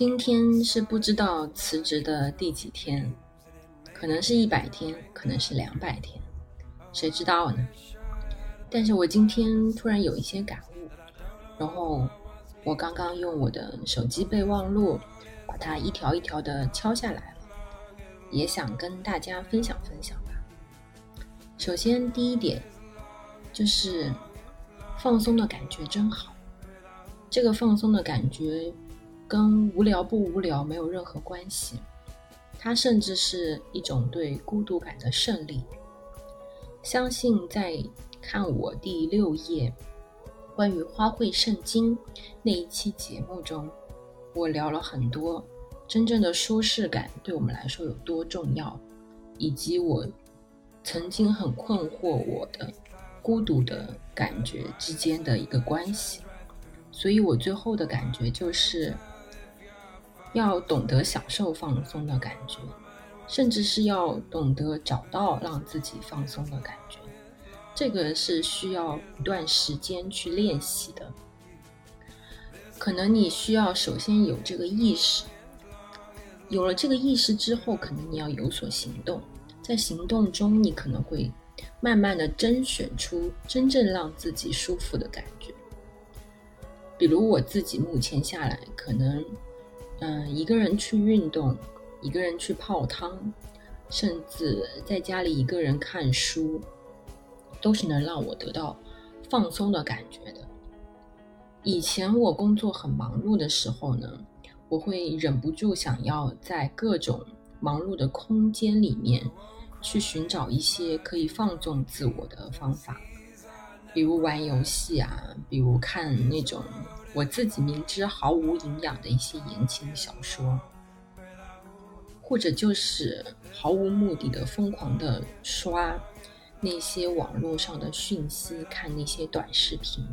今天是不知道辞职的第几天，可能是一百天，可能是两百天，谁知道呢？但是我今天突然有一些感悟，然后我刚刚用我的手机备忘录把它一条一条的敲下来了，也想跟大家分享分享吧。首先第一点就是放松的感觉真好，这个放松的感觉。跟无聊不无聊没有任何关系，它甚至是一种对孤独感的胜利。相信在看我第六页关于花卉圣经那一期节目中，我聊了很多真正的舒适感对我们来说有多重要，以及我曾经很困惑我的孤独的感觉之间的一个关系。所以我最后的感觉就是。要懂得享受放松的感觉，甚至是要懂得找到让自己放松的感觉，这个是需要一段时间去练习的。可能你需要首先有这个意识，有了这个意识之后，可能你要有所行动，在行动中，你可能会慢慢的甄选出真正让自己舒服的感觉。比如我自己目前下来，可能。嗯，一个人去运动，一个人去泡汤，甚至在家里一个人看书，都是能让我得到放松的感觉的。以前我工作很忙碌的时候呢，我会忍不住想要在各种忙碌的空间里面去寻找一些可以放纵自我的方法，比如玩游戏啊，比如看那种。我自己明知毫无营养的一些言情小说，或者就是毫无目的的疯狂的刷那些网络上的讯息，看那些短视频，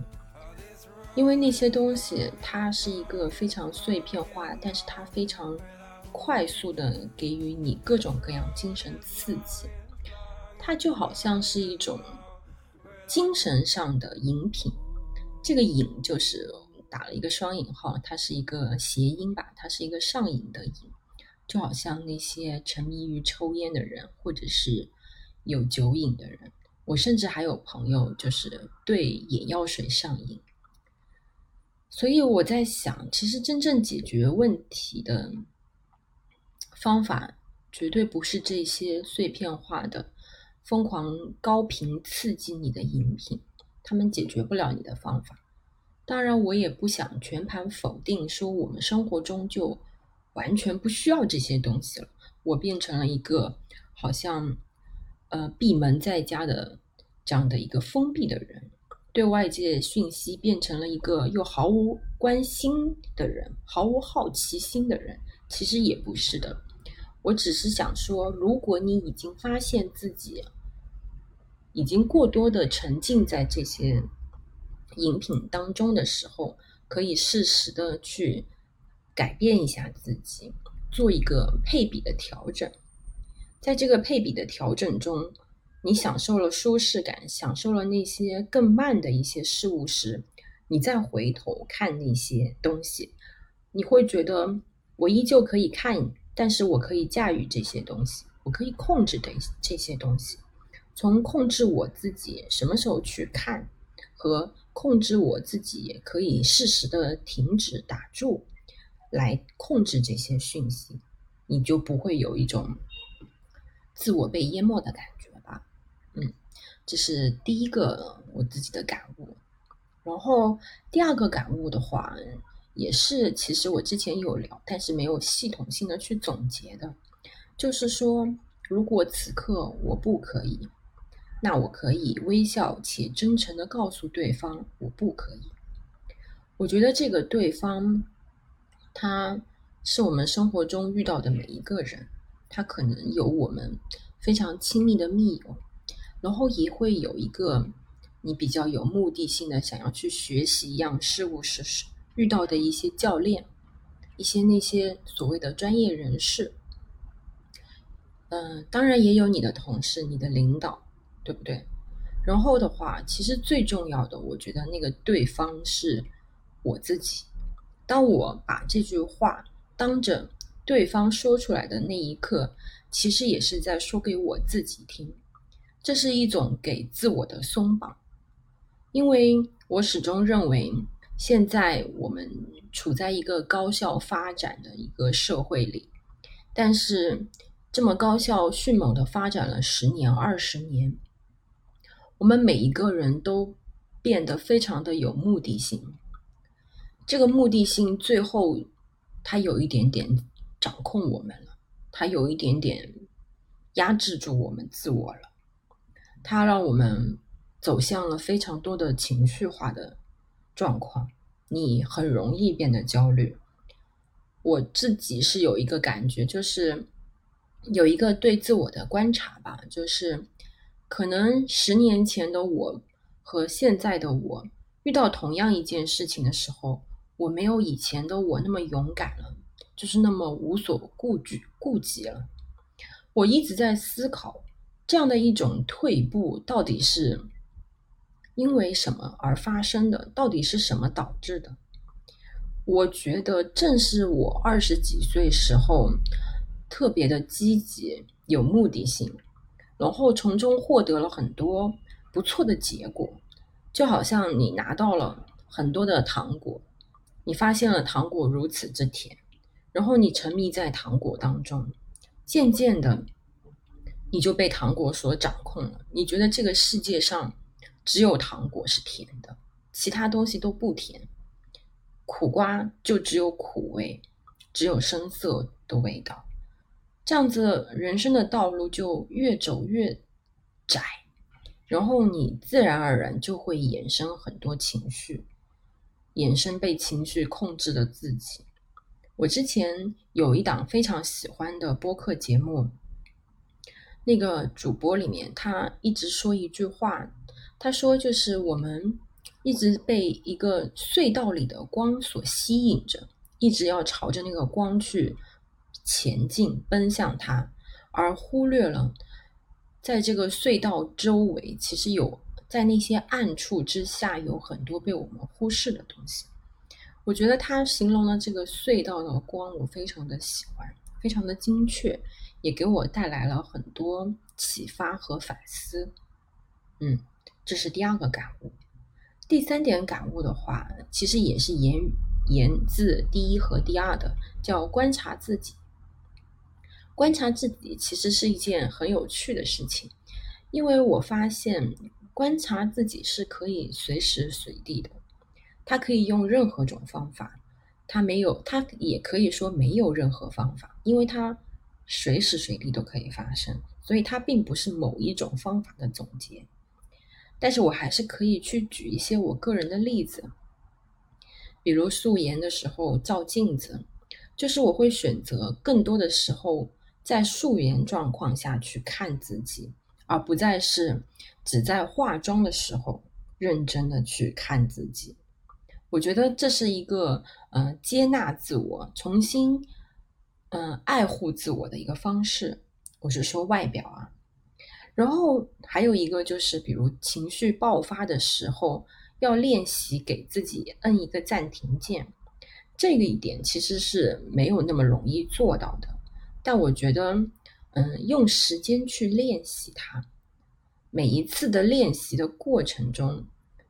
因为那些东西它是一个非常碎片化，但是它非常快速的给予你各种各样精神刺激，它就好像是一种精神上的饮品，这个瘾就是。打了一个双引号，它是一个谐音吧，它是一个上瘾的瘾，就好像那些沉迷于抽烟的人，或者是有酒瘾的人。我甚至还有朋友就是对眼药水上瘾。所以我在想，其实真正解决问题的方法，绝对不是这些碎片化的、疯狂高频刺激你的饮品，他们解决不了你的方法。当然，我也不想全盘否定，说我们生活中就完全不需要这些东西了。我变成了一个好像呃闭门在家的这样的一个封闭的人，对外界讯息变成了一个又毫无关心的人，毫无好奇心的人。其实也不是的，我只是想说，如果你已经发现自己已经过多的沉浸在这些。饮品当中的时候，可以适时的去改变一下自己，做一个配比的调整。在这个配比的调整中，你享受了舒适感，享受了那些更慢的一些事物时，你再回头看那些东西，你会觉得我依旧可以看，但是我可以驾驭这些东西，我可以控制的这些东西。从控制我自己什么时候去看和。控制我自己，也可以适时的停止打住，来控制这些讯息，你就不会有一种自我被淹没的感觉吧？嗯，这是第一个我自己的感悟。然后第二个感悟的话，也是其实我之前有聊，但是没有系统性的去总结的，就是说，如果此刻我不可以。那我可以微笑且真诚的告诉对方，我不可以。我觉得这个对方，他是我们生活中遇到的每一个人，他可能有我们非常亲密的密友，然后也会有一个你比较有目的性的想要去学习一样事物时遇到的一些教练，一些那些所谓的专业人士。嗯，当然也有你的同事、你的领导。对不对？然后的话，其实最重要的，我觉得那个对方是我自己。当我把这句话当着对方说出来的那一刻，其实也是在说给我自己听。这是一种给自我的松绑，因为我始终认为，现在我们处在一个高效发展的一个社会里，但是这么高效迅猛的发展了十年、二十年，我们每一个人都变得非常的有目的性。这个目的性最后，它有一点点掌控我们了，它有一点点压制住我们自我了，它让我们走向了非常多的情绪化的状况，你很容易变得焦虑。我自己是有一个感觉，就是有一个对自我的观察吧，就是可能十年前的我和现在的我遇到同样一件事情的时候。我没有以前的我那么勇敢了，就是那么无所顾忌、顾忌了。我一直在思考，这样的一种退步到底是因为什么而发生的？到底是什么导致的？我觉得正是我二十几岁时候特别的积极、有目的性，然后从中获得了很多不错的结果，就好像你拿到了很多的糖果。你发现了糖果如此之甜，然后你沉迷在糖果当中，渐渐的，你就被糖果所掌控了。你觉得这个世界上只有糖果是甜的，其他东西都不甜，苦瓜就只有苦味，只有深色的味道。这样子，人生的道路就越走越窄，然后你自然而然就会衍生很多情绪。衍生被情绪控制的自己。我之前有一档非常喜欢的播客节目，那个主播里面他一直说一句话，他说就是我们一直被一个隧道里的光所吸引着，一直要朝着那个光去前进，奔向它，而忽略了在这个隧道周围其实有。在那些暗处之下，有很多被我们忽视的东西。我觉得他形容了这个隧道的光，我非常的喜欢，非常的精确，也给我带来了很多启发和反思。嗯，这是第二个感悟。第三点感悟的话，其实也是言言自第一和第二的，叫观察自己。观察自己其实是一件很有趣的事情，因为我发现。观察自己是可以随时随地的，它可以用任何种方法，它没有，它也可以说没有任何方法，因为它随时随地都可以发生，所以它并不是某一种方法的总结。但是我还是可以去举一些我个人的例子，比如素颜的时候照镜子，就是我会选择更多的时候在素颜状况下去看自己。而不再是只在化妆的时候认真的去看自己，我觉得这是一个呃接纳自我、重新嗯爱护自我的一个方式。我是说外表啊，然后还有一个就是，比如情绪爆发的时候，要练习给自己摁一个暂停键。这个一点其实是没有那么容易做到的，但我觉得。嗯，用时间去练习它，每一次的练习的过程中，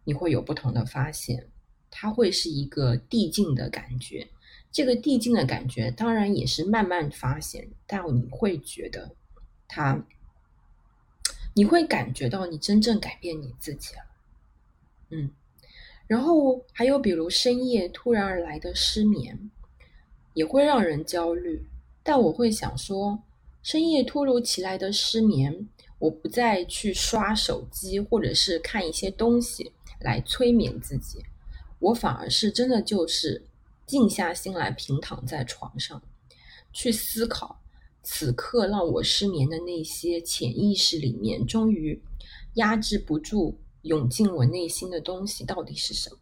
你会有不同的发现，它会是一个递进的感觉。这个递进的感觉当然也是慢慢发现，但你会觉得它，你会感觉到你真正改变你自己了。嗯，然后还有比如深夜突然而来的失眠，也会让人焦虑，但我会想说。深夜突如其来的失眠，我不再去刷手机或者是看一些东西来催眠自己，我反而是真的就是静下心来，平躺在床上，去思考此刻让我失眠的那些潜意识里面，终于压制不住涌进我内心的东西到底是什么。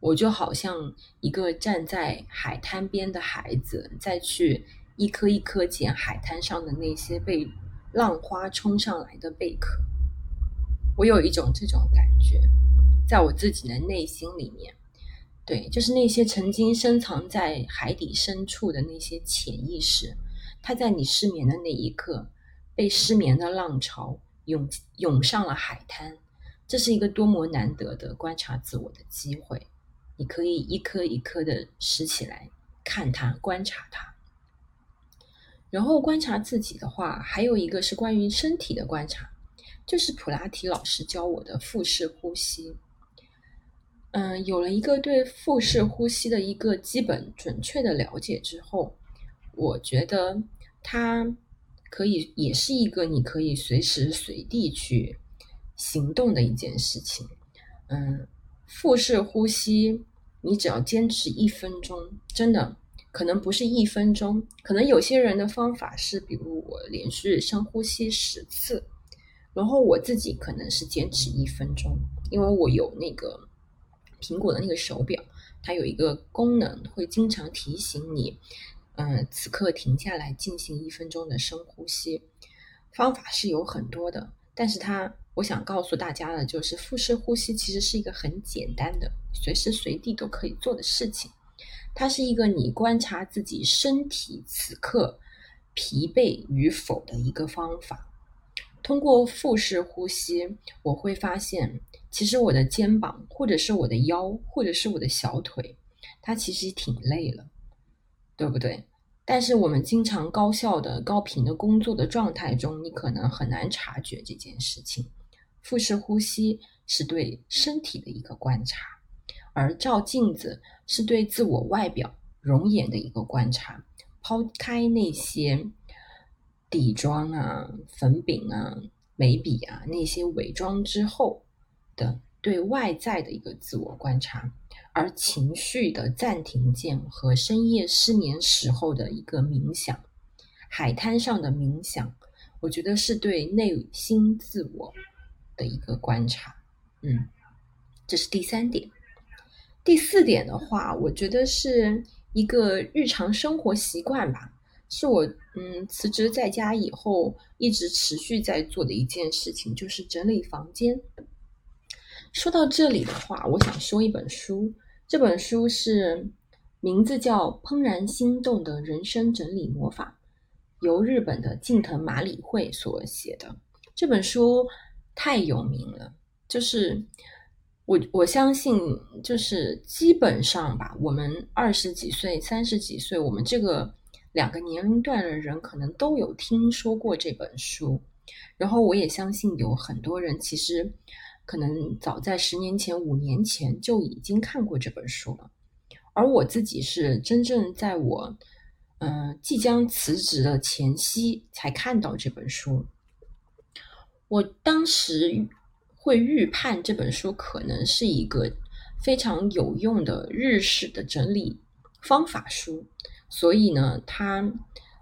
我就好像一个站在海滩边的孩子，再去。一颗一颗捡海滩上的那些被浪花冲上来的贝壳，我有一种这种感觉，在我自己的内心里面，对，就是那些曾经深藏在海底深处的那些潜意识，它在你失眠的那一刻，被失眠的浪潮涌涌上了海滩。这是一个多么难得的观察自我的机会！你可以一颗一颗的拾起来，看它，观察它。然后观察自己的话，还有一个是关于身体的观察，就是普拉提老师教我的腹式呼吸。嗯，有了一个对腹式呼吸的一个基本准确的了解之后，我觉得它可以也是一个你可以随时随地去行动的一件事情。嗯，腹式呼吸，你只要坚持一分钟，真的可能不是一分钟，可能有些人的方法是，比如我连续深呼吸十次，然后我自己可能是坚持一分钟，因为我有那个。苹果的那个手表，它有一个功能，会经常提醒你，嗯，此刻停下来进行一分钟的深呼吸。方法是有很多的，但是它，我想告诉大家的，就是腹式呼吸其实是一个很简单的，随时随地都可以做的事情。它是一个你观察自己身体此刻疲惫与否的一个方法。通过腹式呼吸，我会发现。其实我的肩膀，或者是我的腰，或者是我的小腿，它其实挺累了，对不对？但是我们经常高效的、高频的工作的状态中，你可能很难察觉这件事情。腹式呼吸是对身体的一个观察，而照镜子是对自我外表容颜的一个观察。抛开那些底妆啊、粉饼啊、眉笔啊那些伪装之后。的对外在的一个自我观察，而情绪的暂停键和深夜失眠时候的一个冥想，海滩上的冥想，我觉得是对内心自我的一个观察。嗯，这是第三点。第四点的话，我觉得是一个日常生活习惯吧，是我嗯辞职在家以后一直持续在做的一件事情，就是整理房间。说到这里的话，我想说一本书。这本书是名字叫《怦然心动的人生整理魔法》，由日本的近藤麻里惠所写的。这本书太有名了，就是我我相信，就是基本上吧，我们二十几岁、三十几岁，我们这个两个年龄段的人，可能都有听说过这本书。然后我也相信有很多人其实。可能早在十年前、五年前就已经看过这本书了，而我自己是真正在我嗯即将辞职的前夕才看到这本书。我当时会预判这本书可能是一个非常有用的日式的整理方法书，所以呢，它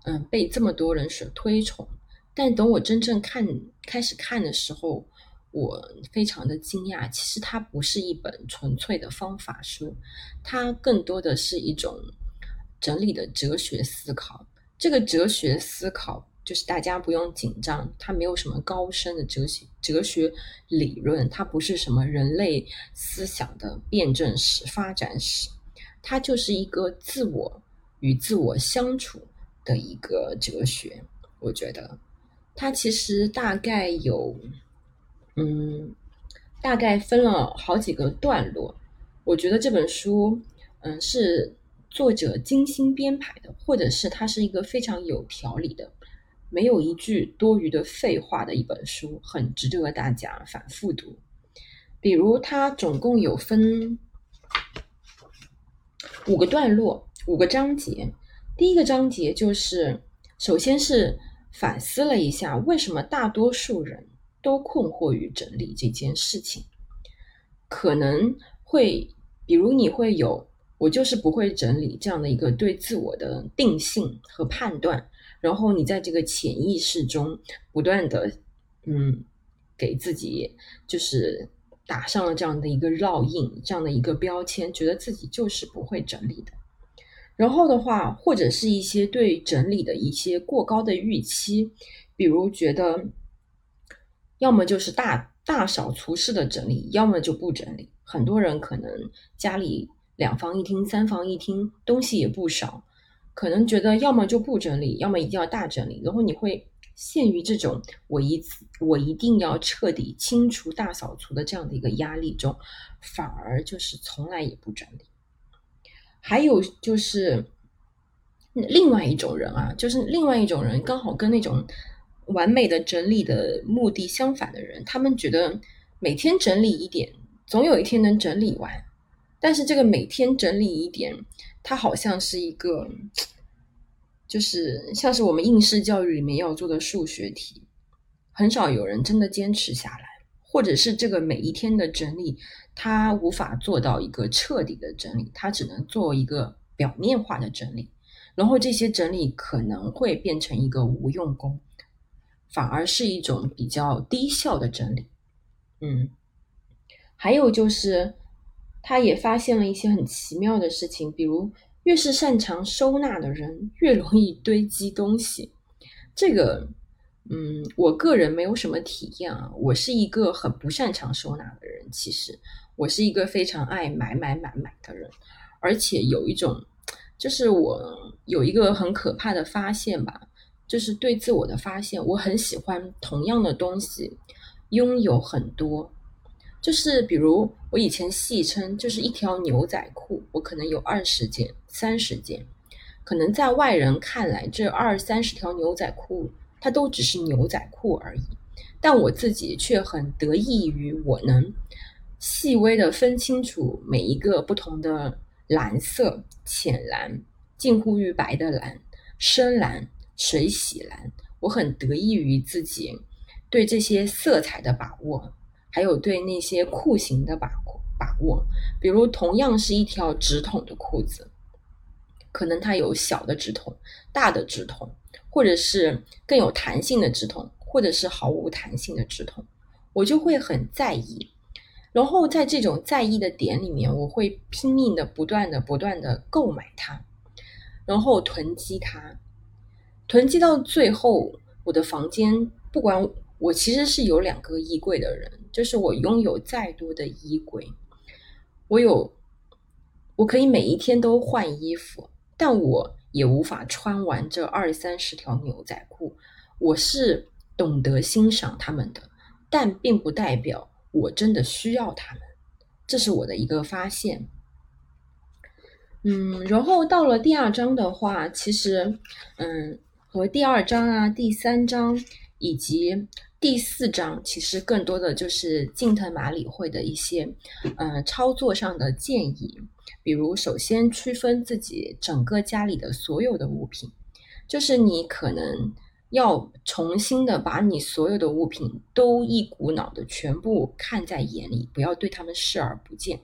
嗯被这么多人所推崇。但等我真正看开始看的时候，我非常的惊讶，其实它不是一本纯粹的方法书，它更多的是一种整理的哲学思考。这个哲学思考就是大家不用紧张，它没有什么高深的哲学哲学理论，它不是什么人类思想的辩证史、发展史，它就是一个自我与自我相处的一个哲学。我觉得它其实大概有。嗯，大概分了好几个段落。我觉得这本书，嗯，是作者精心编排的，或者是它是一个非常有条理的，没有一句多余的废话的一本书，很值得大家反复读。比如，它总共有分五个段落，五个章节。第一个章节就是，首先是反思了一下，为什么大多数人。都困惑于整理这件事情，可能会，比如你会有我就是不会整理这样的一个对自我的定性和判断，然后你在这个潜意识中不断的，嗯，给自己就是打上了这样的一个烙印，这样的一个标签，觉得自己就是不会整理的。然后的话，或者是一些对整理的一些过高的预期，比如觉得。要么就是大大扫除式的整理，要么就不整理。很多人可能家里两房一厅、三房一厅，东西也不少，可能觉得要么就不整理，要么一定要大整理，然后你会陷于这种我一我一定要彻底清除大扫除的这样的一个压力中，反而就是从来也不整理。还有就是另外一种人啊，就是另外一种人，刚好跟那种完美的整理的目的相反的人，他们觉得每天整理一点，总有一天能整理完。但是这个每天整理一点，它好像是一个，就是像是我们应试教育里面要做的数学题，很少有人真的坚持下来，或者是这个每一天的整理，它无法做到一个彻底的整理，它只能做一个表面化的整理，然后这些整理可能会变成一个无用功，反而是一种比较低效的整理。嗯，还有就是。他也发现了一些很奇妙的事情，比如越是擅长收纳的人，越容易堆积东西。这个，嗯，我个人没有什么体验啊。我是一个很不擅长收纳的人，其实我是一个非常爱买买买买的人，而且有一种，就是我有一个很可怕的发现吧，就是对自我的发现，我很喜欢同样的东西拥有很多。就是比如我以前戏称，就是一条牛仔裤，我可能有二十件、三十件，可能在外人看来，这二三十条牛仔裤它都只是牛仔裤而已，但我自己却很得益于我能细微的分清楚每一个不同的蓝色、浅蓝、近乎于白的蓝、深蓝、水洗蓝，我很得益于自己对这些色彩的把握。还有对那些裤型的把把握，比如同样是一条直筒的裤子，可能它有小的直筒、大的直筒，或者是更有弹性的直筒，或者是毫无弹性的直筒，我就会很在意。然后在这种在意的点里面，我会拼命的、不断的、不断的购买它，然后囤积它，囤积到最后，我的房间不管。我其实是有两个衣柜的人，就是我拥有再多的衣柜，我有，我可以每一天都换衣服，但我也无法穿完这二三十条牛仔裤。我是懂得欣赏他们的，但并不代表我真的需要他们，这是我的一个发现。嗯，然后到了第二章的话，其实，嗯，和第二章啊、第三章以及。第四章其实更多的就是近藤麻里惠的一些，呃，操作上的建议，比如首先区分自己整个家里的所有的物品，就是你可能要重新的把你所有的物品都一股脑的全部看在眼里，不要对他们视而不见，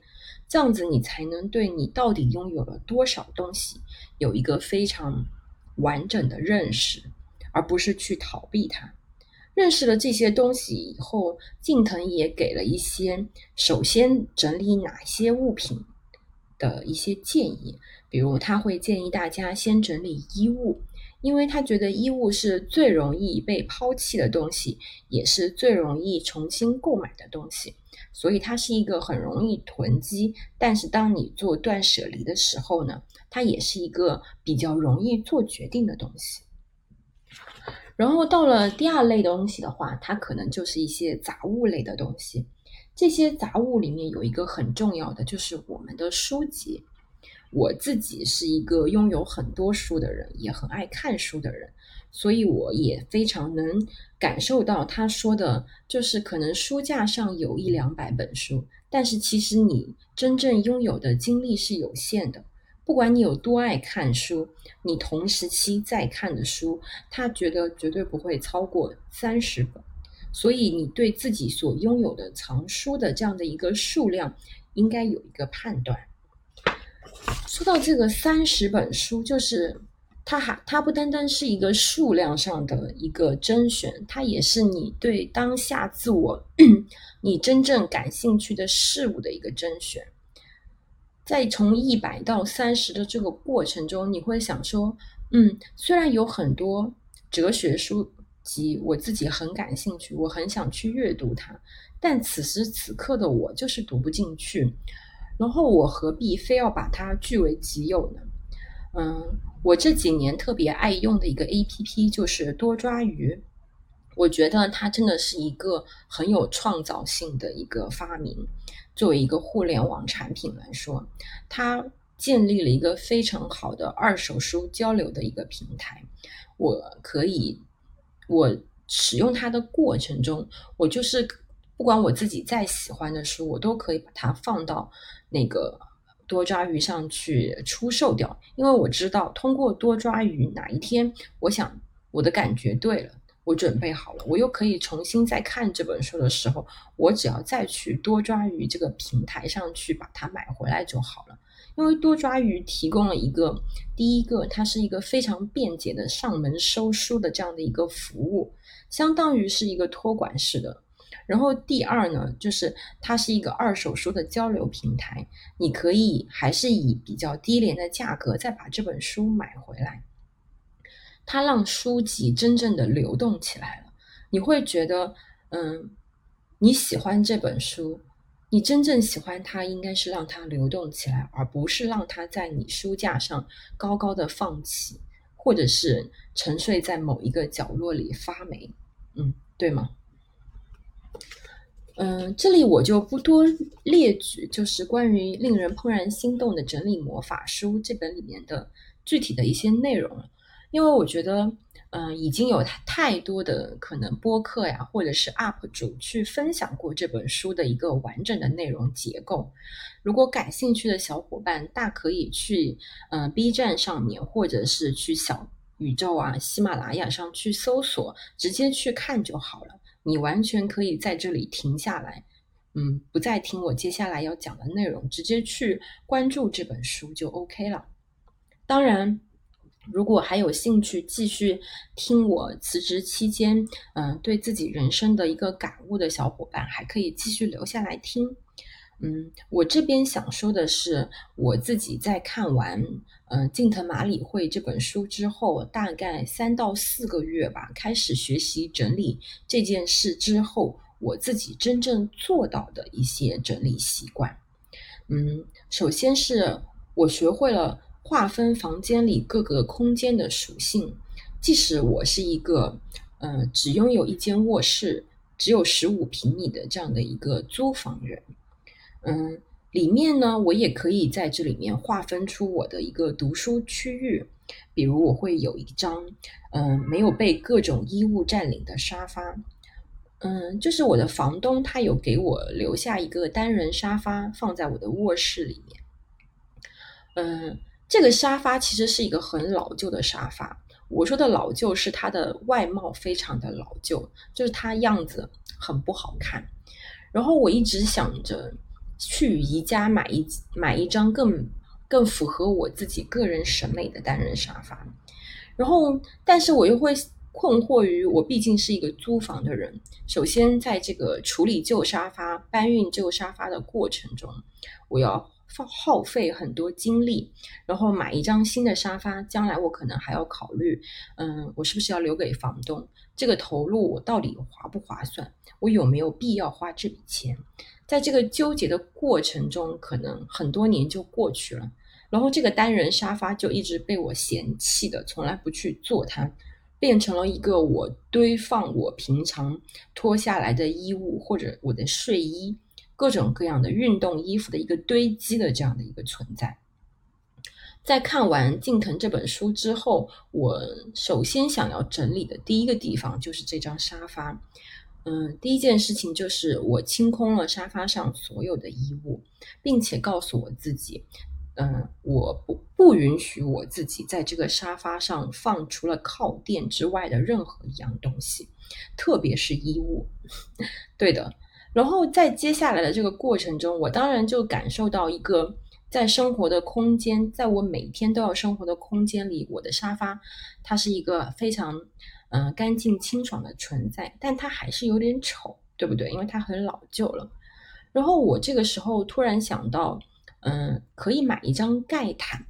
这样子你才能对你到底拥有了多少东西有一个非常完整的认识，而不是去逃避它。认识了这些东西以后，近藤也给了一些首先整理哪些物品的一些建议。比如，他会建议大家先整理衣物，因为他觉得衣物是最容易被抛弃的东西，也是最容易重新购买的东西。所以，它是一个很容易囤积，但是当你做断舍离的时候呢，它也是一个比较容易做决定的东西。然后到了第二类的东西的话，它可能就是一些杂物类的东西。这些杂物里面有一个很重要的，就是我们的书籍。我自己是一个拥有很多书的人，也很爱看书的人，所以我也非常能感受到他说的，就是可能书架上有一两百本书，但是其实你真正拥有的精力是有限的。不管你有多爱看书，你同时期在看的书，他觉得绝对不会超过三十本。所以你对自己所拥有的藏书的这样的一个数量，应该有一个判断。说到这个三十本书，就是它还它不单单是一个数量上的一个甄选，它也是你对当下自我 你真正感兴趣的事物的一个甄选。在从一百到三十的这个过程中，你会想说，嗯，虽然有很多哲学书籍，我自己很感兴趣，我很想去阅读它，但此时此刻的我就是读不进去。然后我何必非要把它据为己有呢？嗯，我这几年特别爱用的一个 A P P 就是多抓鱼，我觉得它真的是一个很有创造性的一个发明。作为一个互联网产品来说，它建立了一个非常好的二手书交流的一个平台。我可以，我使用它的过程中，我就是不管我自己再喜欢的书，我都可以把它放到那个。多抓鱼上去出售掉，因为我知道通过多抓鱼，哪一天我想我的感觉对了，我准备好了，我又可以重新再看这本书的时候，我只要再去多抓鱼这个平台上去把它买回来就好了。因为多抓鱼提供了一个第一个，它是一个非常便捷的上门收书的这样的一个服务，相当于是一个托管式的。然后第二呢，就是它是一个二手书的交流平台，你可以还是以比较低廉的价格再把这本书买回来，它让书籍真正的流动起来了。你会觉得，嗯，你喜欢这本书，你真正喜欢它，应该是让它流动起来，而不是让它在你书架上高高的放起，或者是沉睡在某一个角落里发霉，嗯，对吗？嗯，这里我就不多列举，就是关于令人怦然心动的整理魔法书这本里面的具体的一些内容了，因为我觉得，嗯，已经有太太多的可能播客呀，或者是 UP 主去分享过这本书的一个完整的内容结构。如果感兴趣的小伙伴，大可以去嗯 B 站上面，或者是去小宇宙啊、喜马拉雅上去搜索，直接去看就好了。你完全可以在这里停下来，嗯，不再听我接下来要讲的内容，直接去关注这本书就 OK 了。当然，如果还有兴趣继续听我辞职期间，嗯，对自己人生的一个感悟的小伙伴，还可以继续留下来听。嗯，我这边想说的是，我自己在看完嗯《近藤麻里惠》这本书之后，大概三到四个月吧，开始学习整理这件事之后，我自己真正做到的一些整理习惯。嗯，首先是我学会了划分房间里各个空间的属性，即使我是一个嗯只拥有一间卧室，只有十五平米的这样的一个租房人。嗯，里面呢，我也可以在这里面划分出我的一个读书区域，比如我会有一张，嗯，没有被各种衣物占领的沙发，嗯，就是我的房东他有给我留下一个单人沙发放在我的卧室里面，嗯，这个沙发其实是一个很老旧的沙发，我说的老旧是它的外貌非常的老旧，就是它样子很不好看，然后我一直想着。去宜家买一买一张更更符合我自己个人审美的单人沙发，然后，但是我又会困惑于我毕竟是一个租房的人。首先，在这个处理旧沙发、搬运旧沙发的过程中，我要耗耗费很多精力，然后买一张新的沙发，将来我可能还要考虑，嗯，我是不是要留给房东？这个投入我到底划不划算？我有没有必要花这笔钱？在这个纠结的过程中，可能很多年就过去了，然后这个单人沙发就一直被我嫌弃的，从来不去坐它，变成了一个我堆放我平常脱下来的衣物或者我的睡衣、各种各样的运动衣服的一个堆积的这样的一个存在。在看完近藤这本书之后，我首先想要整理的第一个地方就是这张沙发。嗯，第一件事情就是我清空了沙发上所有的衣物，并且告诉我自己，嗯，我不不允许我自己在这个沙发上放除了靠垫之外的任何一样东西，特别是衣物。对的，然后在接下来的这个过程中，我当然就感受到一个在生活的空间，在我每天都要生活的空间里，我的沙发它是一个非常。嗯，干净清爽的存在，但它还是有点丑，对不对？因为它很老旧了。然后我这个时候突然想到，嗯，可以买一张盖毯，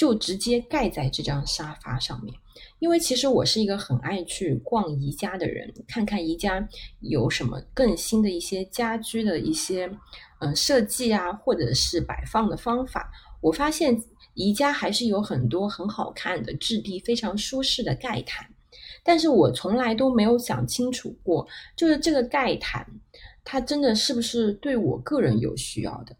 就直接盖在这张沙发上面。因为其实我是一个很爱去逛宜家的人，看看宜家有什么更新的一些家居的一些嗯设计啊，或者是摆放的方法。我发现宜家还是有很多很好看的、质地非常舒适的盖毯，但是我从来都没有想清楚过，就是这个盖毯它真的是不是对我个人有需要的。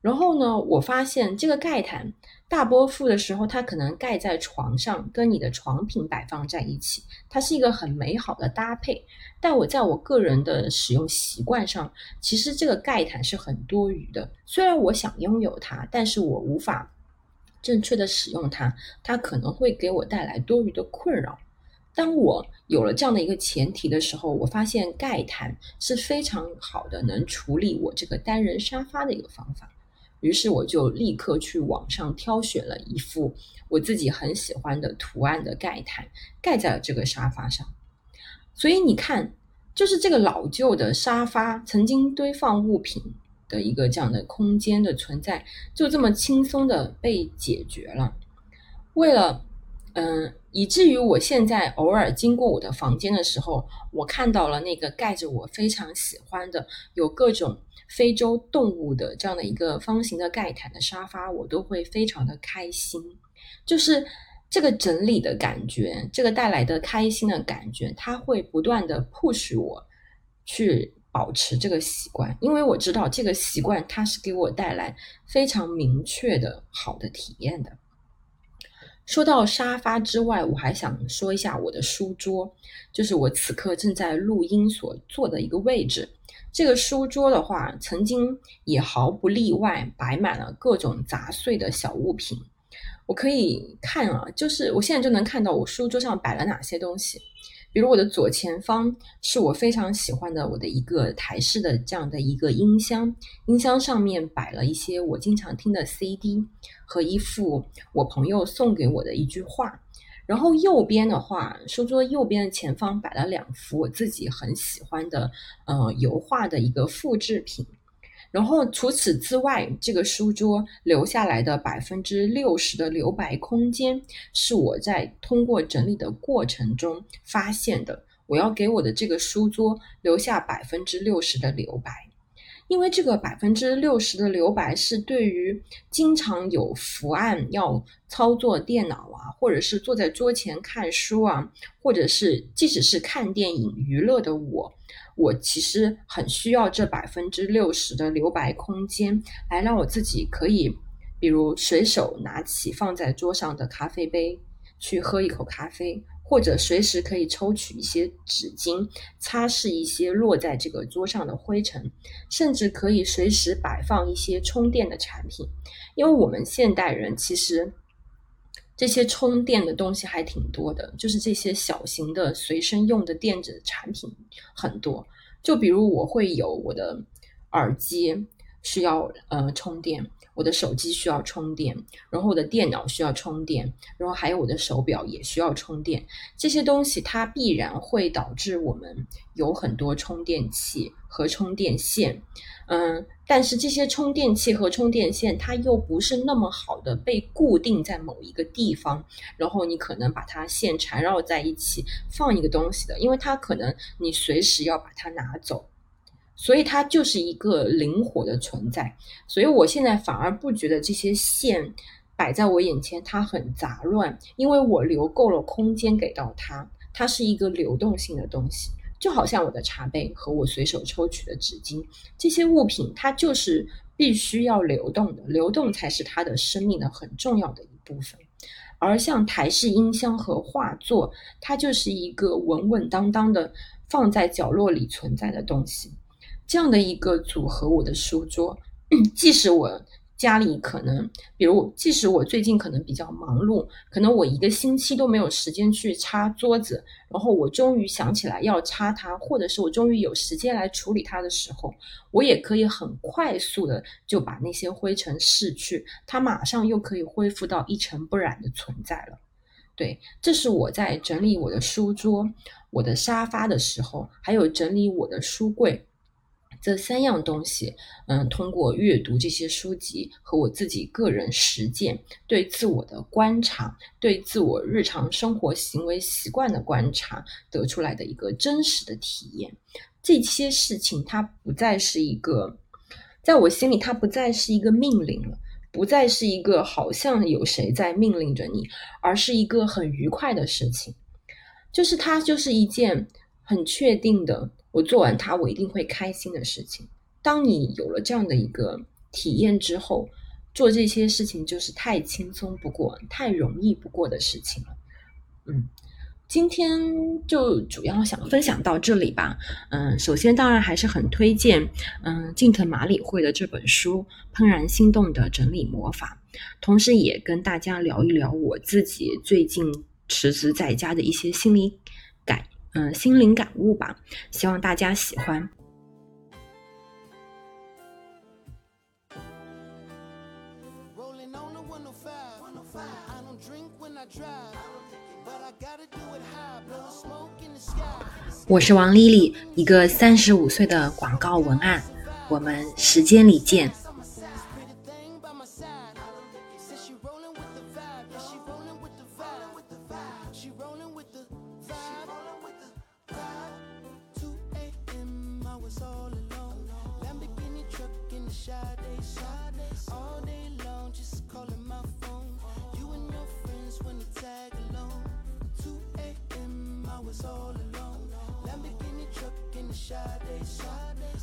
然后呢，我发现这个盖毯大波幅的时候，它可能盖在床上，跟你的床品摆放在一起，它是一个很美好的搭配。但我在我个人的使用习惯上，其实这个盖毯是很多余的。虽然我想拥有它，但是我无法正确的使用它，它可能会给我带来多余的困扰。当我有了这样的一个前提的时候，我发现盖毯是非常好的，能处理我这个单人沙发的一个方法。于是我就立刻去网上挑选了一副我自己很喜欢的图案的盖毯，盖在了这个沙发上。所以你看，就是这个老旧的沙发曾经堆放物品的一个这样的空间的存在，就这么轻松的被解决了。为了，嗯，以至于我现在偶尔经过我的房间的时候，我看到了那个盖着我非常喜欢的有各种。非洲动物的这样的一个方形的盖毯的沙发，我都会非常的开心。就是这个整理的感觉，这个带来的开心的感觉，它会不断的 push 我去保持这个习惯，因为我知道这个习惯它是给我带来非常明确的好的体验的。说到沙发之外，我还想说一下我的书桌，就是我此刻正在录音所坐的一个位置。这个书桌的话，曾经也毫不例外摆满了各种杂碎的小物品。我可以看啊，就是我现在就能看到我书桌上摆了哪些东西。比如我的左前方是我非常喜欢的我的一个台式的这样的一个音箱，音箱上面摆了一些我经常听的 CD 和一幅我朋友送给我的一句话。然后右边的话，书桌右边的前方摆了两幅我自己很喜欢的呃油画的一个复制品。然后除此之外，这个书桌留下来的百分之六十的留白空间，是我在通过整理的过程中发现的。我要给我的这个书桌留下百分之六十的留白。因为这个百分之六十的留白是对于经常有伏案要操作电脑啊，或者是坐在桌前看书啊，或者是即使是看电影娱乐的我，我其实很需要这百分之六十的留白空间，来让我自己可以，比如随手拿起放在桌上的咖啡杯去喝一口咖啡。或者随时可以抽取一些纸巾，擦拭一些落在这个桌上的灰尘，甚至可以随时摆放一些充电的产品，因为我们现代人其实这些充电的东西还挺多的，就是这些小型的随身用的电子产品很多。就比如我会有我的耳机需要呃充电。我的手机需要充电，然后我的电脑需要充电，然后还有我的手表也需要充电。这些东西它必然会导致我们有很多充电器和充电线，嗯，但是这些充电器和充电线它又不是那么好的被固定在某一个地方，然后你可能把它线缠绕在一起放一个东西的，因为它可能你随时要把它拿走。所以它就是一个灵活的存在，所以我现在反而不觉得这些线摆在我眼前它很杂乱，因为我留够了空间给到它，它是一个流动性的东西，就好像我的茶杯和我随手抽取的纸巾，这些物品它就是必须要流动的，流动才是它的生命的很重要的一部分。而像台式音箱和画作，它就是一个稳稳当当的放在角落里存在的东西。这样的一个组合，我的书桌，即使我家里可能，比如，即使我最近可能比较忙碌，可能我一个星期都没有时间去擦桌子，然后我终于想起来要擦它，或者是我终于有时间来处理它的时候，我也可以很快速的就把那些灰尘拭去，它马上又可以恢复到一尘不染的存在了。对，这是我在整理我的书桌、我的沙发的时候，还有整理我的书柜。这三样东西，嗯，通过阅读这些书籍和我自己个人实践，对自我的观察，对自我日常生活行为习惯的观察，得出来的一个真实的体验。这些事情，它不再是一个，在我心里，它不再是一个命令了，不再是一个好像有谁在命令着你，而是一个很愉快的事情。就是它，就是一件很确定的。我做完它，我一定会开心的事情。当你有了这样的一个体验之后，做这些事情就是太轻松不过、太容易不过的事情了。嗯，今天就主要想分享到这里吧。嗯，首先当然还是很推荐嗯近藤麻里惠的这本书《怦然心动的整理魔法》，同时也跟大家聊一聊我自己最近辞职在家的一些心理感。嗯，心灵感悟吧，希望大家喜欢。我是王丽丽，一个三十五岁的广告文案，我们时间里见。Sade, Sade.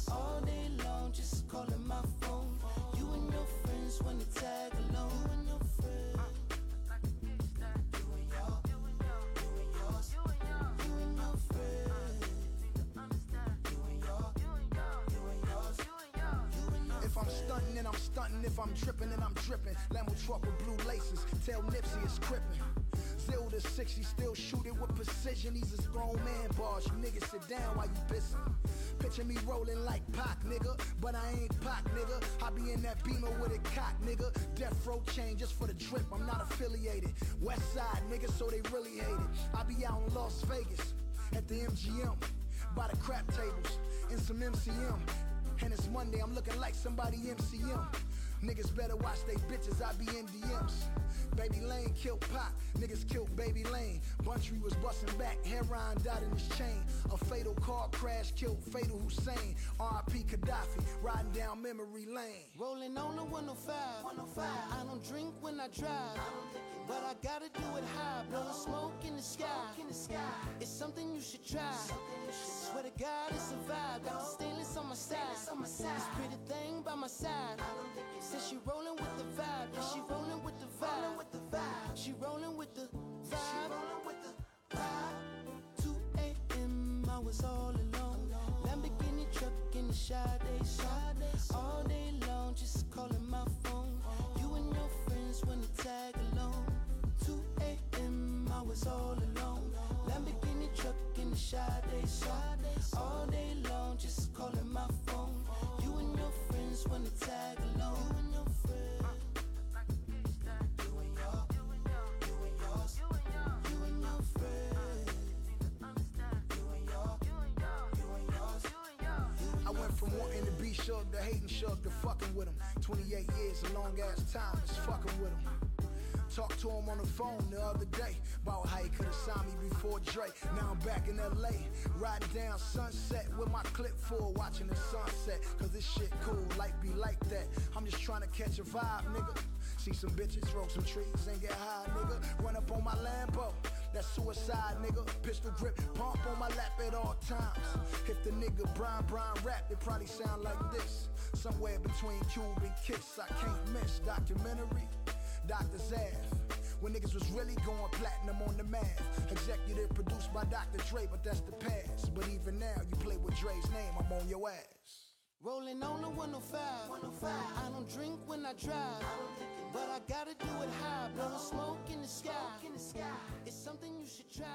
All day long, just calling my phone. You and your friends wanna tag along. You and your friends. If I'm stunting and I'm stunting, if I'm tripping and I'm dripping, Lambo truck with blue laces, tell Nipsey it's crippin'. Zil to 60, still shoot it with precision. He's a grown man, boss. You niggas sit down while you pissin'. Picture me rolling like Pac, nigga. But I ain't Pac, nigga. I be in that beamer with a cock, nigga. Death row chain just for the drip. I'm not affiliated. West side, nigga, so they really hate it. I be out in Las Vegas at the MGM. By the crap tables in some MCM. And it's Monday, I'm looking like somebody MCM. Niggas better watch they bitches, I be in DMs. Baby Lane killed Pop, niggas killed Baby Lane. Buntry was busting back, heroin died in his chain. Fatal car crash killed Fatal Hussein. RIP Gaddafi, riding down memory lane. Rolling on the 105. 105. I don't drink when I drive. But I gotta do it high, blowing smoke in the sky. In the sky. It's something you should try. You should Swear to God, it's a vibe. Got the stainless on my side. On my side. This pretty thing by my side. Says she rolling with the vibe. Yeah, she rolling with the vibe. With the vibe. She rolling with the vibe. She rolling with the vibe. 2 a.m. I was all alone. Lamborghini truck in the Sade. All day long, just calling my phone. You and your friends wanna tag along. 2 a.m. I was all alone. Lamborghini truck in the Sade side. All day long, just calling my phone. You and your friends wanna tag along. Shook to hating shook to fucking with him. 28 years, a long ass time, is fucking with him. Talked to him on the phone the other day about how he could have signed me before Dre. Now I'm back in LA, riding down Sunset with my clip full, watching the sunset. Cause this shit cool, life be like that. I'm just trying to catch a vibe, nigga. See some bitches, smoke some trees, and get high, nigga. Run up on my Lambo. That's suicide, nigga. Pistol grip, pump on my lap at all times. If the nigga Brian Brian rap, it probably sound like this. Somewhere between Cube and Kiss, I can't miss documentary. Dr. Zav. When niggas was really going platinum on the math. Executive produced by Dr. Dre, but that's the past. But even now, you play with Dre's name, I'm on your ass. Rolling on the 105. 105. I don't drink when I drive. But I gotta do it high. Blowing smoke in the sky. In the sky. It's something you should try.